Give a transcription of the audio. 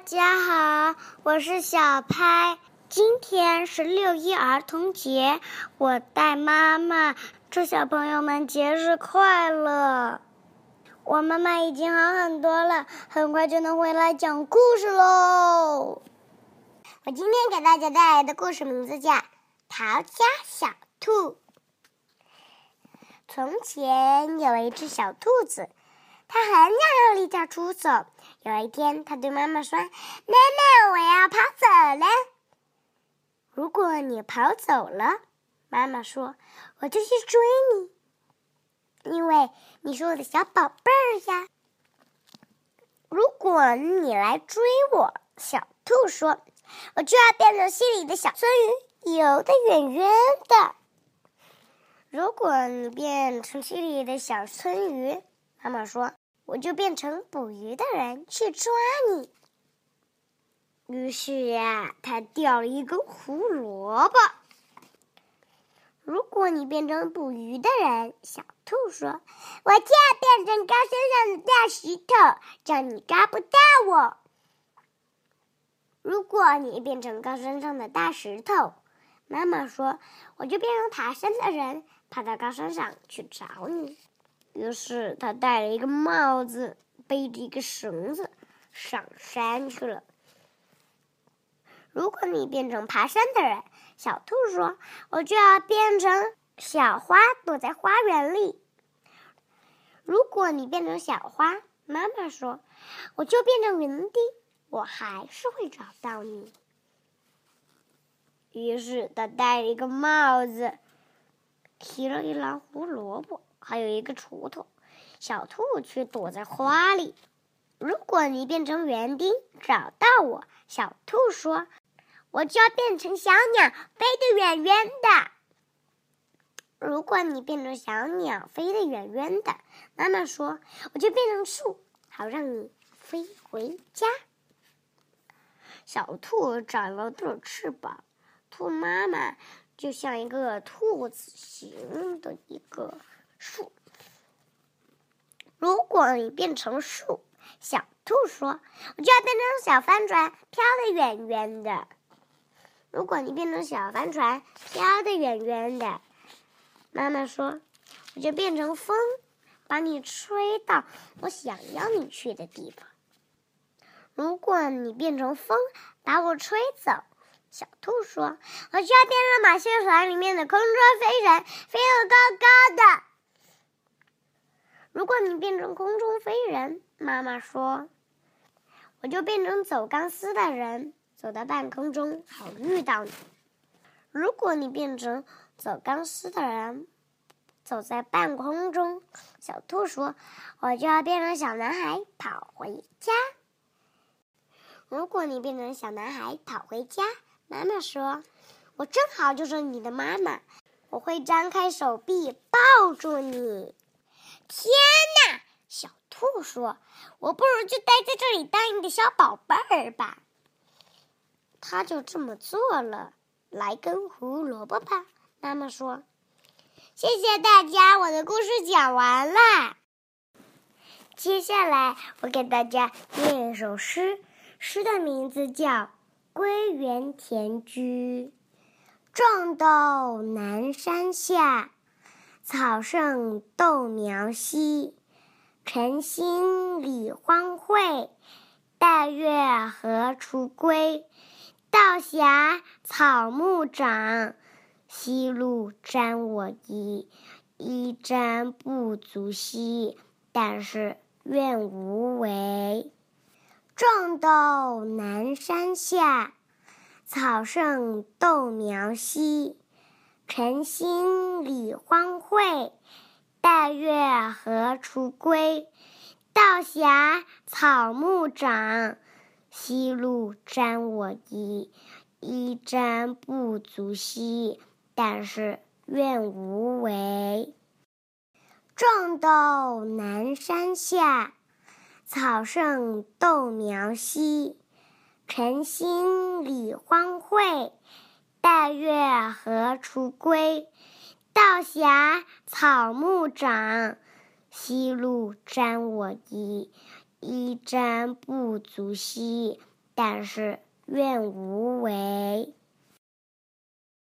大家好，我是小拍。今天是六一儿童节，我带妈妈祝小朋友们节日快乐。我妈妈已经好很多了，很快就能回来讲故事喽。我今天给大家带来的故事名字叫《逃家小兔》。从前有一只小兔子。它很想要离家出走。有一天，他对妈妈说：“妈妈，我要跑走了。”如果你跑走了，妈妈说：“我就去追你，因为你是我的小宝贝儿呀。”如果你来追我，小兔说：“我就要变成溪里的小鳟鱼，游得远远的。”如果你变成溪里的小鳟鱼，妈妈说。我就变成捕鱼的人去抓你。于是呀，他钓了一根胡萝卜。如果你变成捕鱼的人，小兔说：“我就要变成高山上的大石头，叫你抓不到我。”如果你变成高山上的大石头，妈妈说：“我就变成爬山的人，爬到高山上去找你。”于是他戴了一个帽子，背着一个绳子，上山去了。如果你变成爬山的人，小兔说：“我就要变成小花，躲在花园里。”如果你变成小花，妈妈说：“我就变成园丁，我还是会找到你。”于是他戴了一个帽子，提了一篮胡萝卜。还有一个锄头，小兔却躲在花里。如果你变成园丁找到我，小兔说：“我就要变成小鸟，飞得远远的。”如果你变成小鸟，飞得远远的，妈妈说：“我就变成树，好让你飞回家。”小兔长了对翅膀，兔妈妈就像一个兔子形的一个。树，如果你变成树，小兔说：“我就要变成小帆船，飘得远远的。”如果你变成小帆船，飘得远远的，妈妈说：“我就变成风，把你吹到我想要你去的地方。”如果你变成风，把我吹走，小兔说：“我就要变成马戏团里面的空中飞人，飞得高高的。”如果你变成空中飞人，妈妈说：“我就变成走钢丝的人，走到半空中好遇到你。”如果你变成走钢丝的人，走在半空中，小兔说：“我就要变成小男孩跑回家。”如果你变成小男孩跑回家，妈妈说：“我正好就是你的妈妈，我会张开手臂抱住你。”天哪！小兔说：“我不如就待在这里当你的小宝贝儿吧。”他就这么做了。来根胡萝卜吧，妈妈说：“谢谢大家，我的故事讲完了。接下来我给大家念一首诗，诗的名字叫《归园田居》。种豆南山下。草盛豆苗稀，晨兴理荒秽。带月荷锄归，道狭草木长，夕露沾我衣。衣沾不足惜，但是愿无违。种豆南山下，草盛豆苗稀。晨兴理荒秽，带月荷锄归。道狭草木长，夕露沾我衣。衣沾不足惜，但是愿无违。种豆南山下，草盛豆苗稀。晨兴理荒秽。带月荷锄归，道狭草木长，夕露沾我衣。衣沾不足惜，但是愿无为。